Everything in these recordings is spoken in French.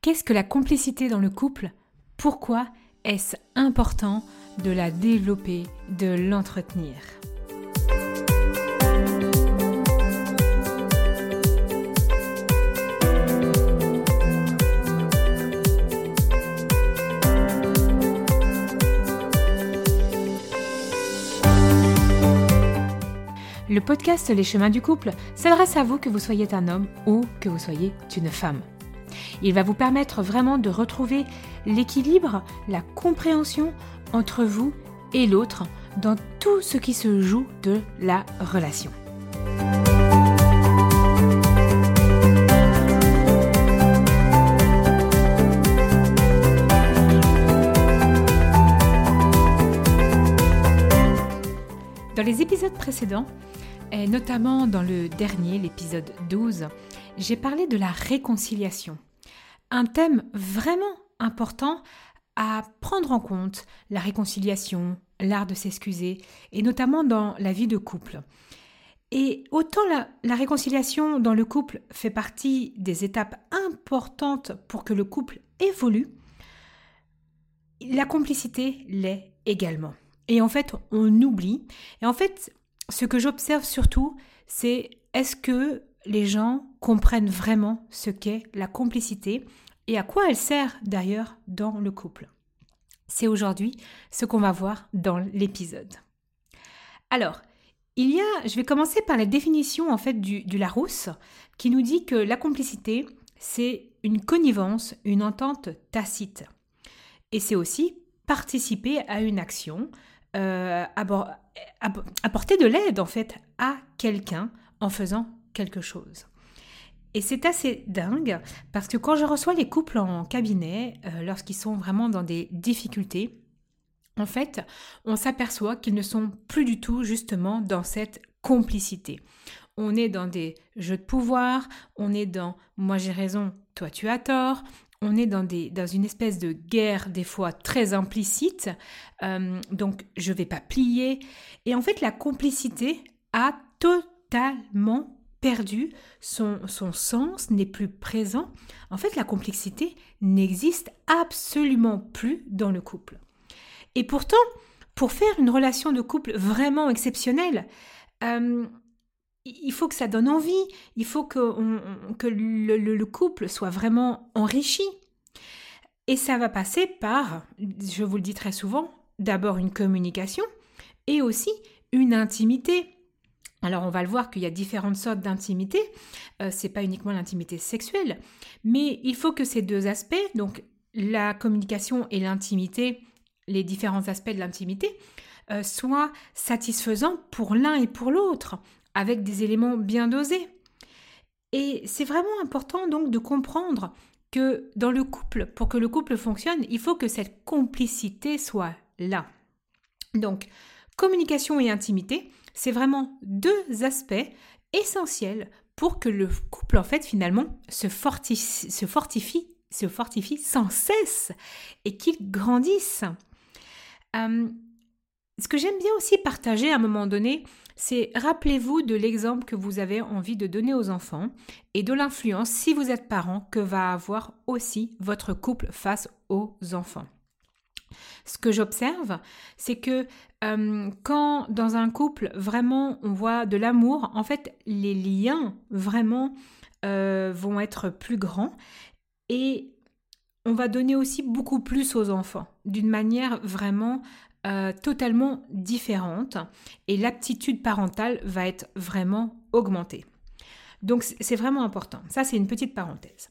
Qu'est-ce que la complicité dans le couple? Pourquoi est-ce important de la développer, de l'entretenir? Le podcast Les chemins du couple s'adresse à vous que vous soyez un homme ou que vous soyez une femme. Il va vous permettre vraiment de retrouver l'équilibre, la compréhension entre vous et l'autre dans tout ce qui se joue de la relation. Dans les épisodes précédents, et notamment dans le dernier, l'épisode 12, j'ai parlé de la réconciliation. Un thème vraiment important à prendre en compte, la réconciliation, l'art de s'excuser, et notamment dans la vie de couple. Et autant la, la, réconciliation dans le couple fait partie des étapes importantes pour que le couple évolue, la complicité l'est également. Et en fait, on oublie. Et en fait, ce que j'observe surtout, c'est est-ce que les gens comprennent vraiment ce qu'est la complicité et à quoi elle sert d'ailleurs dans le couple. C'est aujourd'hui ce qu'on va voir dans l'épisode. Alors, il y a, je vais commencer par la définition en fait du, Larousse qui nous dit que la complicité, c'est une connivence, une entente tacite. Et c'est aussi participer à une action, euh, apporter de l'aide en fait à quelqu'un en faisant chose. Et c'est assez dingue parce que quand je reçois les couples en cabinet, euh, lorsqu'ils sont vraiment dans des difficultés, en fait, on s'aperçoit qu'ils ne sont plus du tout justement dans cette complicité. On est dans des jeux de pouvoir, on est dans moi j'ai raison, toi tu as tort, on est dans, des, dans une espèce de guerre des fois très implicite, euh, donc je vais pas plier. Et en fait, la complicité a totalement perdu son, son sens, n'est plus présent. En fait, la complicité n'existe absolument plus dans le couple. Et pourtant, pour faire une relation de couple vraiment exceptionnelle, euh, il faut que ça donne envie, il faut que, que le, le, couple soit vraiment enrichi. Et ça va passer par, je vous le dis très souvent, d'abord une communication et aussi une intimité. Alors on va le voir qu'il y a différentes sortes d'intimité, euh, c'est pas uniquement l'intimité sexuelle, mais il faut que ces deux aspects, donc la communication et l'intimité, les différents aspects de l'intimité, euh, soient satisfaisants pour l'un et pour l'autre avec des éléments bien dosés. Et c'est vraiment important donc de comprendre que dans le couple, pour que le couple fonctionne, il faut que cette complicité soit là. Donc, communication et intimité, c'est vraiment deux aspects essentiels pour que le couple, en fait, finalement, se fortifie, sans cesse et qu'il grandisse. Ce que j'aime bien aussi partager à un moment donné, c'est rappelez-vous de l'exemple que vous avez envie de donner aux enfants et de l'influence, si vous êtes parent, que va avoir aussi votre couple face aux enfants. Ce que j'observe, c'est que euh, quand dans un couple, vraiment, on voit de l'amour, en fait, les liens, vraiment, euh, vont être plus grands et on va donner aussi beaucoup plus aux enfants, d'une manière vraiment euh, totalement différente et l'aptitude parentale va être vraiment augmentée. Donc c'est vraiment important. Ça, c'est une petite parenthèse.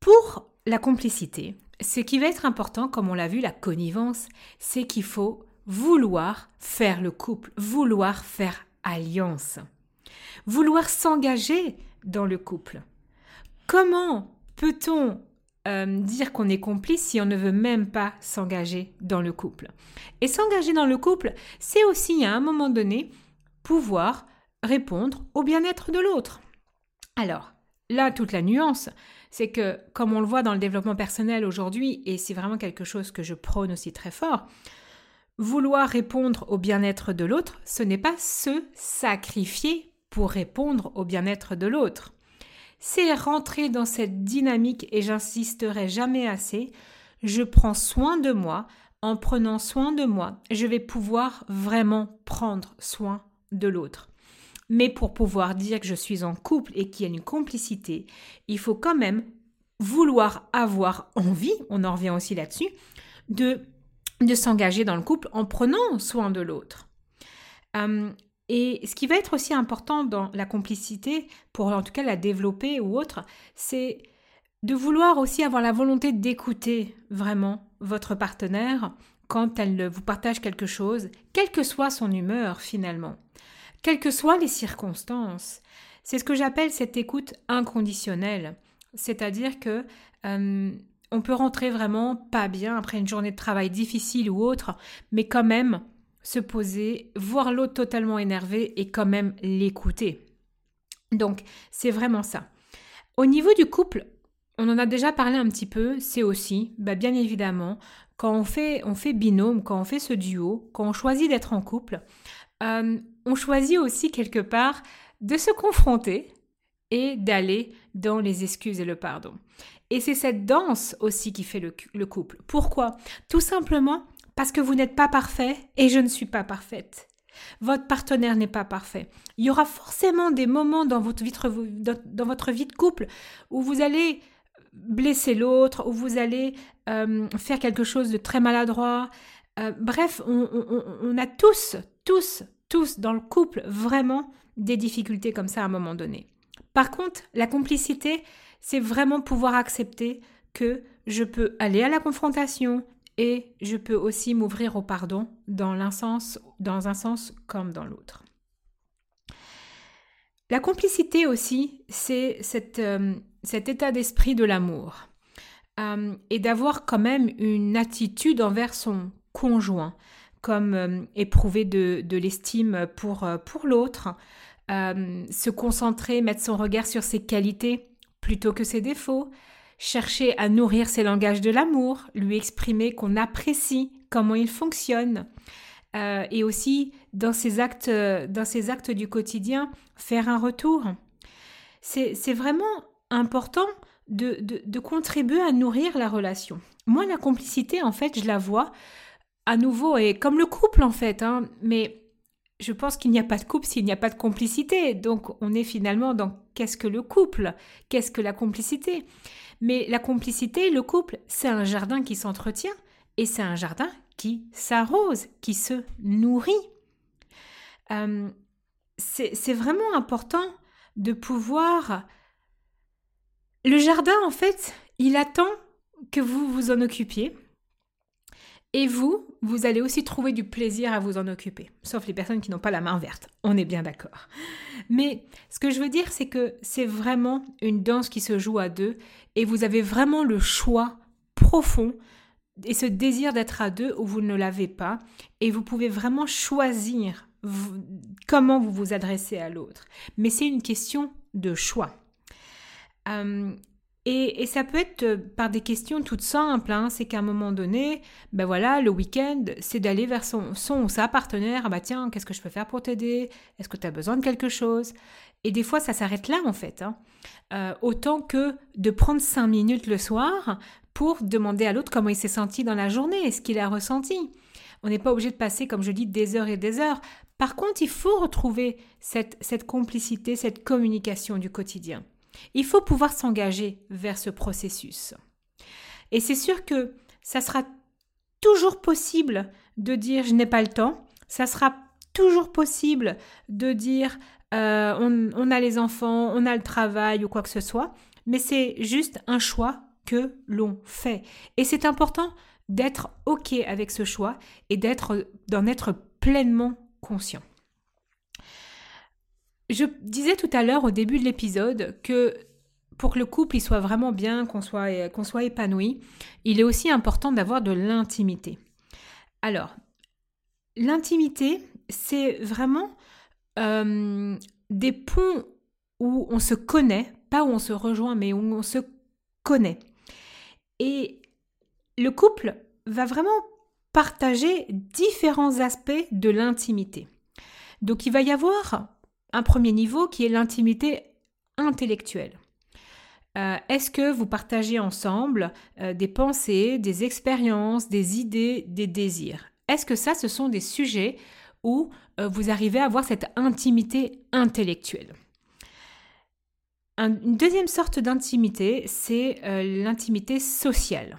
Pour la complicité, ce qui va être important, comme on l'a vu, la connivence, c'est qu'il faut vouloir faire le couple, vouloir faire alliance, vouloir s'engager dans le couple. Comment peut-on euh, dire qu'on est complice si on ne veut même pas s'engager dans le couple? Et s'engager dans le couple, c'est aussi à un moment donné pouvoir répondre au bien-être de l'autre. Alors, là, toute la nuance, c'est que, comme on le voit dans le développement personnel aujourd'hui, et c'est vraiment quelque chose que je prône aussi très fort, vouloir répondre au bien-être de l'autre, ce n'est pas se sacrifier pour répondre au bien-être de l'autre. c'est rentrer dans cette dynamique et j'insisterai jamais assez. Je prends soin de moi. En prenant soin de moi, je vais pouvoir vraiment prendre soin de l'autre. Mais pour pouvoir dire que je suis en couple et qu'il y a une complicité, il faut quand même vouloir avoir envie, on en revient aussi là-dessus, de, de s'engager dans le couple en prenant soin de l'autre. Hum, et ce qui va être aussi important dans la complicité, pour en tout cas la développer ou autre, c'est de vouloir aussi avoir la volonté d'écouter vraiment votre partenaire quand elle vous partage quelque chose, quelle que soit son humeur finalement, quelles que soient les circonstances. C'est ce que j'appelle cette écoute inconditionnelle. C'est-à-dire que euh, on peut rentrer vraiment pas bien après une journée de travail difficile ou autre, mais quand même se poser, voir l'autre totalement énervé et quand même l'écouter. Donc, c'est vraiment ça. Au niveau du couple, on en a déjà parlé un petit peu, c'est aussi, bah, bien évidemment, quand on fait, on fait binôme, quand on fait ce duo, quand on choisit d'être en couple, euh, on choisit aussi quelque part de se confronter et d'aller dans les excuses et le pardon. Et c'est cette danse aussi qui fait le, le couple. Pourquoi? Tout simplement parce que vous n'êtes pas parfait et je ne suis pas parfaite. Votre partenaire n'est pas parfait. Il y aura forcément des moments dans votre vie, dans votre vie de couple où vous allez blesser l'autre, où vous allez euh, faire quelque chose de très maladroit. Euh, bref, on, a tous, tous, tous dans le couple vraiment des difficultés comme ça à un moment donné. Par contre, la complicité, c'est vraiment pouvoir accepter que je peux aller à la confrontation et je peux aussi m'ouvrir au pardon dans, un sens comme dans l'autre. La complicité aussi, c'est euh, cet état d'esprit de l'amour euh, et d'avoir quand même une attitude envers son conjoint, comme euh, éprouver de, de l'estime pour, euh, pour l'autre, se concentrer, mettre son regard sur ses qualités plutôt que ses défauts, chercher à nourrir ses langages de l'amour, lui exprimer qu'on apprécie comment il fonctionne, et aussi dans ses actes, dans ses actes du quotidien, faire un retour. C'est vraiment important de, de, contribuer à nourrir la relation. Moi, la complicité, en fait, je la vois à nouveau, et comme le couple, en fait, hein, mais je pense qu'il n'y a pas de couple s'il n'y a pas de complicité. Donc, on est finalement dans qu'est-ce que le couple? Qu'est-ce que la complicité? Mais la complicité, le couple, c'est un jardin qui s'entretient et c'est un jardin qui s'arrose, qui se nourrit. Euh, c'est vraiment important de pouvoir le jardin, en fait, il attend que vous vous en occupiez. Et vous, vous allez aussi trouver du plaisir à vous en occuper, sauf les personnes qui n'ont pas la main verte, on est bien d'accord. Mais ce que je veux dire, c'est que c'est vraiment une danse qui se joue à deux, et vous avez vraiment le choix profond et ce désir d'être à deux où vous ne l'avez pas, et vous pouvez vraiment choisir comment vous vous adressez à l'autre. Mais c'est une question de choix. Euh, et, ça peut être euh, par des questions toutes simples. Hein. C'est qu'à un moment donné, ben voilà, le week-end, c'est d'aller vers son, son ou sa partenaire. Ah bah tiens, qu'est-ce que je peux faire pour t'aider? Est-ce que tu as besoin de quelque chose? Et des fois, ça s'arrête là en fait. Hein. Euh, autant que de prendre cinq minutes le soir pour demander à l'autre comment il s'est senti dans la journée, ce qu'il a ressenti. On n'est pas obligé de passer, comme je dis, des heures et des heures. Par contre, il faut retrouver cette, cette complicité, cette communication du quotidien. Il faut pouvoir s'engager vers ce processus. Et c'est sûr que ça sera toujours possible de dire je n'ai pas le temps, ça sera toujours possible de dire euh, on, a les enfants, on a le travail ou quoi que ce soit, mais c'est juste un choix que l'on fait. Et c'est important d'être OK avec ce choix et d'en être pleinement conscient. Je disais tout à l'heure au début de l'épisode que pour que le couple il soit vraiment bien, qu'on soit, qu'on soit épanoui, il est aussi important d'avoir de l'intimité. Alors, l'intimité, c'est vraiment euh, des ponts où on se connaît, pas où on se rejoint, mais où on se connaît. Et le couple va vraiment partager différents aspects de l'intimité. Donc il va y avoir un premier niveau qui est l'intimité intellectuelle. Euh, est-ce que vous partagez ensemble euh, des pensées, des expériences, des idées, des désirs? Est-ce que ça, ce sont des sujets où euh, vous arrivez à avoir cette intimité intellectuelle? Une deuxième sorte d'intimité, c'est l'intimité sociale.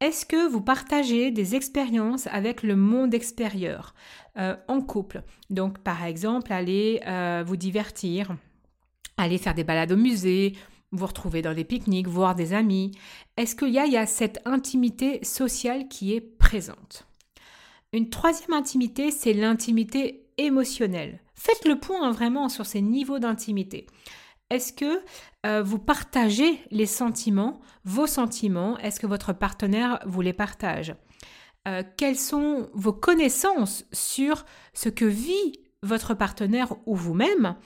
Est-ce que vous partagez des expériences avec le monde extérieur en couple? Donc par exemple, aller vous divertir, aller faire des balades au musée, vous retrouver dans des pique-niques, voir des amis. Est-ce qu'il y, a cette intimité sociale qui est présente? Une troisième intimité, c'est l'intimité émotionnelle. Faites le point vraiment sur ces niveaux d'intimité. Est-ce que euh, vous partagez les sentiments, vos sentiments? Est-ce que votre partenaire vous les partage? Euh, Quelles sont vos connaissances sur ce que vit votre partenaire ou vous-même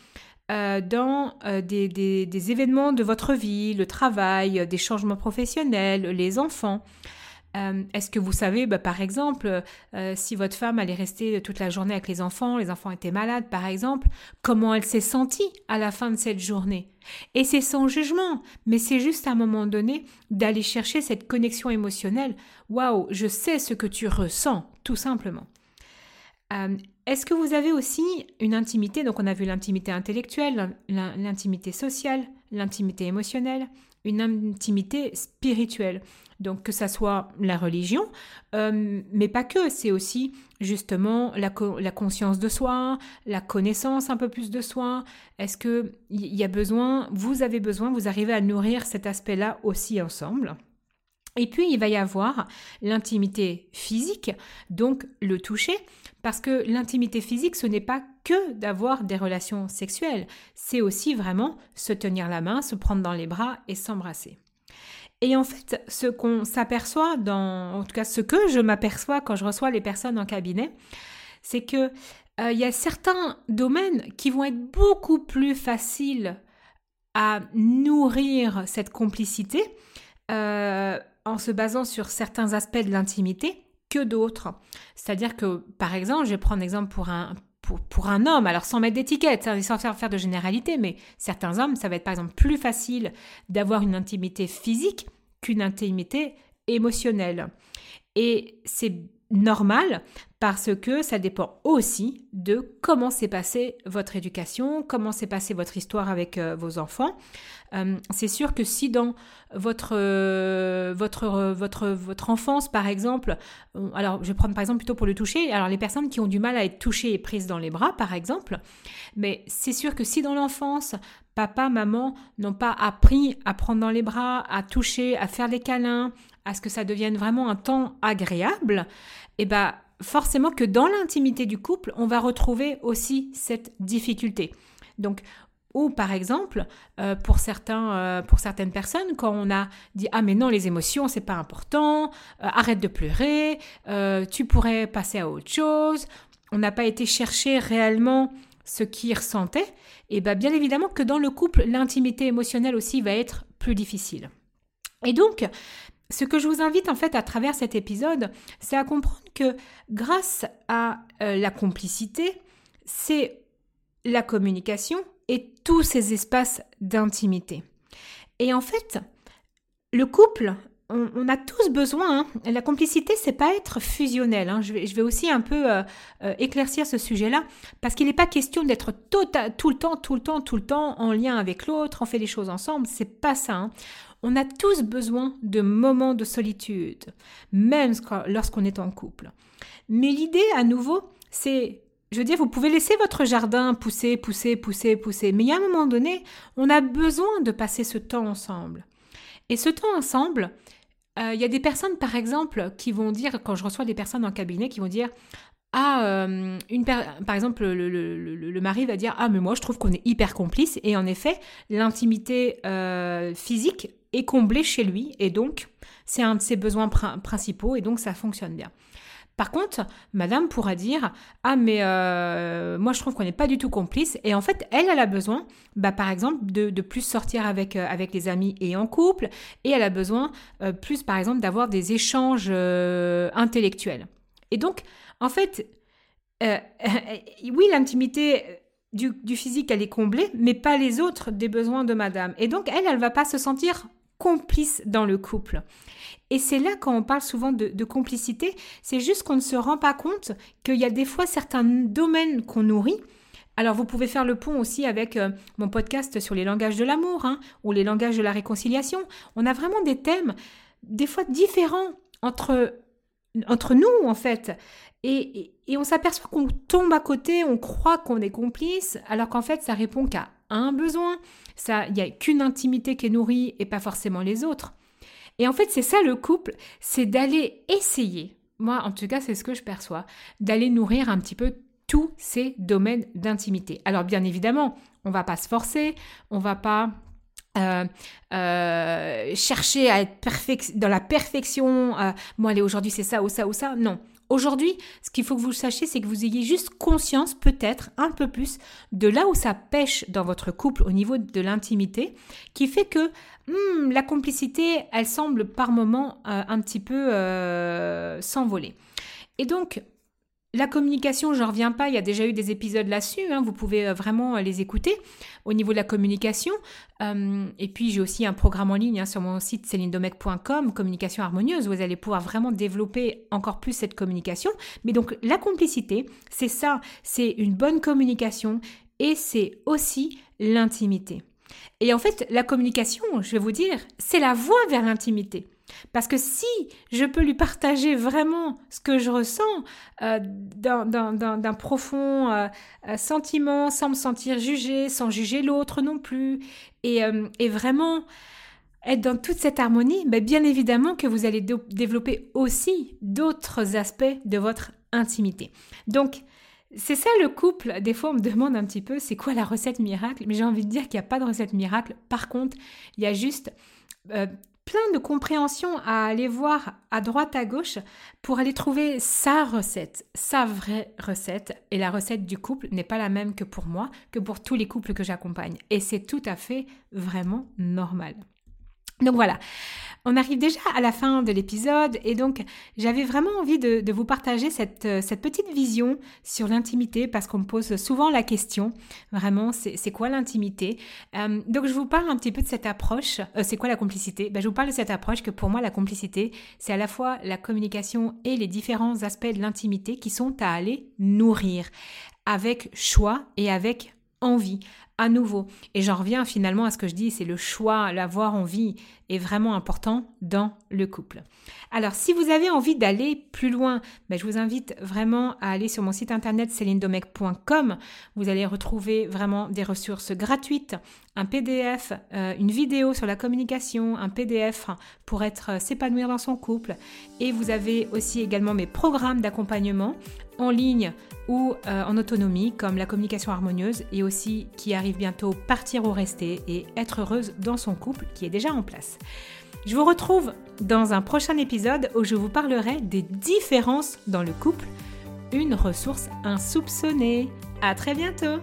euh, dans des, événements de votre vie, le travail, des changements professionnels, les enfants? Euh, est-ce que vous savez, bah, par exemple, si votre femme allait rester toute la journée avec les enfants, les enfants étaient malades, par exemple, comment elle s'est sentie à la fin de cette journée? Et c'est sans jugement, mais c'est juste à un moment donné d'aller chercher cette connexion émotionnelle. Waouh, je sais ce que tu ressens, tout simplement. Est-ce que vous avez aussi une intimité? Donc on a vu l'intimité intellectuelle, l'intimité sociale, l'intimité émotionnelle, une intimité spirituelle. Donc que ça soit la religion, euh, mais pas que, c'est aussi justement la, conscience de soi, la connaissance un peu plus de soi. Est-ce que il y a besoin, vous avez besoin, vous arrivez à nourrir cet aspect-là aussi ensemble? Et puis, il va y avoir l'intimité physique, donc le toucher, parce que l'intimité physique, ce n'est pas que d'avoir des relations sexuelles, c'est aussi vraiment se tenir la main, se prendre dans les bras et s'embrasser. Et en fait, ce qu'on s'aperçoit dans, en tout cas ce que je m'aperçois quand je reçois les personnes en cabinet, c'est que euh, il y a certains domaines qui vont être beaucoup plus faciles à nourrir cette complicité euh, en se basant sur certains aspects de l'intimité que d'autres. C'est-à-dire que, par exemple, je vais prendre l'exemple pour un, pour, un homme, alors sans mettre d'étiquette, sans faire, faire de généralité, mais certains hommes, ça va être par exemple plus facile d'avoir une intimité physique qu'une intimité émotionnelle. Et c'est normal parce que ça dépend aussi de comment s'est passée votre éducation, comment s'est passée votre histoire avec euh, vos enfants. Euh, c'est sûr que si dans votre, euh, votre, votre, votre enfance, par exemple, alors je vais prendre par exemple plutôt pour le toucher, alors les personnes qui ont du mal à être touchées et prises dans les bras, par exemple, mais c'est sûr que si dans l'enfance, papa, maman n'ont pas appris à prendre dans les bras, à toucher, à faire des câlins, à ce que ça devienne vraiment un temps agréable, et eh ben forcément que dans l'intimité du couple, on va retrouver aussi cette difficulté. Donc, ou par exemple, euh, pour, certains, euh, pour certaines personnes, quand on a dit ah mais non les émotions c'est pas important, euh, arrête de pleurer, tu pourrais passer à autre chose, on n'a pas été chercher réellement ce qu'ils ressentaient, et bien bien évidemment que dans le couple l'intimité émotionnelle aussi va être plus difficile. Et donc ce que je vous invite en fait à travers cet épisode, c'est à comprendre que grâce à euh, la complicité, c'est la communication et tous ces espaces d'intimité. Et en fait, le couple, on, a tous besoin. Hein. La complicité, c'est pas être fusionnel. Hein. Je, vais, aussi un peu euh, euh, éclaircir ce sujet-là, parce qu'il n'est pas question d'être tout, tout le temps, tout le temps, tout le temps en lien avec l'autre. On fait les choses ensemble. C'est pas ça. Hein. On a tous besoin de moments de solitude, même lorsqu'on est en couple. Mais l'idée, à nouveau, c'est, je veux dire, vous pouvez laisser votre jardin pousser, pousser, pousser, pousser, mais il y a un moment donné, on a besoin de passer ce temps ensemble. Et ce temps ensemble, euh, il y a des personnes, par exemple, qui vont dire, quand je reçois des personnes en cabinet, qui vont dire ah, euh, une par exemple, le, mari va dire Ah, mais moi, je trouve qu'on est hyper complice. Et en effet, l'intimité euh, physique est comblée chez lui. Et donc, c'est un de ses besoins principaux. Et donc, ça fonctionne bien. Par contre, madame pourra dire Ah, mais euh, moi je trouve qu'on n'est pas du tout complice. Et en fait, elle, elle a besoin, bah, par exemple, de, plus sortir avec, avec les amis et en couple. Et elle a besoin plus, par exemple, d'avoir des échanges intellectuels. Et donc, en fait, euh, oui, l'intimité du, physique, elle est comblée, mais pas les autres des besoins de madame. Et donc, elle, elle va pas se sentir complice dans le couple. Et c'est là quand on parle souvent de, complicité, c'est juste qu'on ne se rend pas compte qu'il y a des fois certains domaines qu'on nourrit. Alors vous pouvez faire le pont aussi avec euh, mon podcast sur les langages de l'amour hein, ou les langages de la réconciliation. On a vraiment des thèmes des fois différents entre, entre nous en fait. Et, on s'aperçoit qu'on tombe à côté, on croit qu'on est complice, alors qu'en fait, ça répond qu'à un besoin. Ça, il n'y a qu'une intimité qui est nourrie et pas forcément les autres. Et en fait, c'est ça le couple, c'est d'aller essayer. Moi, en tout cas, c'est ce que je perçois, d'aller nourrir un petit peu tous ces domaines d'intimité. Alors, bien évidemment, on va pas se forcer, on va pas euh, euh, chercher à être dans la perfection. Euh, moi, allez, aujourd'hui, c'est ça ou ça ou ça. Non. Aujourd'hui, ce qu'il faut que vous sachiez, c'est que vous ayez juste conscience, peut-être un peu plus, de là où ça pêche dans votre couple au niveau de l'intimité, qui fait que hmm, la complicité, elle semble par moments un petit peu s'envoler. Et donc, la communication, je ne reviens pas, il y a déjà eu des épisodes là-dessus, hein, vous pouvez euh, vraiment euh, les écouter au niveau de la communication. Euh, et puis j'ai aussi un programme en ligne hein, sur mon site célinedomec.com, communication harmonieuse, où vous allez pouvoir vraiment développer encore plus cette communication. Mais donc la complicité, c'est ça, c'est une bonne communication et c'est aussi l'intimité. Et en fait, la communication, je vais vous dire, c'est la voie vers l'intimité. Parce que si je peux lui partager vraiment ce que je ressens euh, d'un profond euh, euh, sentiment, sans me sentir jugée, sans juger l'autre non plus, et, vraiment être dans toute cette harmonie, ben bien évidemment que vous allez développer aussi d'autres aspects de votre intimité. Donc, c'est ça le couple. Des fois, on me demande un petit peu, c'est quoi la recette miracle? Mais j'ai envie de dire qu'il n'y a pas de recette miracle. Par contre, il y a juste de compréhension à aller voir à droite à gauche pour aller trouver sa recette, sa vraie recette. Et la recette du couple n'est pas la même que pour moi, que pour tous les couples que j'accompagne. Et c'est tout à fait vraiment normal. Donc voilà, on arrive déjà à la fin de l'épisode et donc j'avais vraiment envie de, vous partager cette, euh, cette, petite vision sur l'intimité parce qu'on me pose souvent la question, vraiment, c'est quoi l'intimité? Euh, Donc je vous parle un petit peu de cette approche, euh, c'est quoi la complicité? Ben, Je vous parle de cette approche que pour moi la complicité, c'est à la fois la communication et les différents aspects de l'intimité qui sont à aller nourrir avec choix et avec envie à nouveau. Et j'en reviens finalement à ce que je dis, c'est le choix, l'avoir envie est vraiment important dans le couple. Alors si vous avez envie d'aller plus loin, ben, je vous invite vraiment à aller sur mon site internet célinedomec.com. Vous allez retrouver vraiment des ressources gratuites, un PDF, euh, une vidéo sur la communication, un PDF pour être euh, s'épanouir dans son couple. Et vous avez aussi également mes programmes d'accompagnement en ligne ou euh, en autonomie comme la communication harmonieuse et aussi qui arrive bientôt partir ou rester et être heureuse dans son couple qui est déjà en place. Je vous retrouve dans un prochain épisode où je vous parlerai des différences dans le couple, une ressource insoupçonnée. À très bientôt!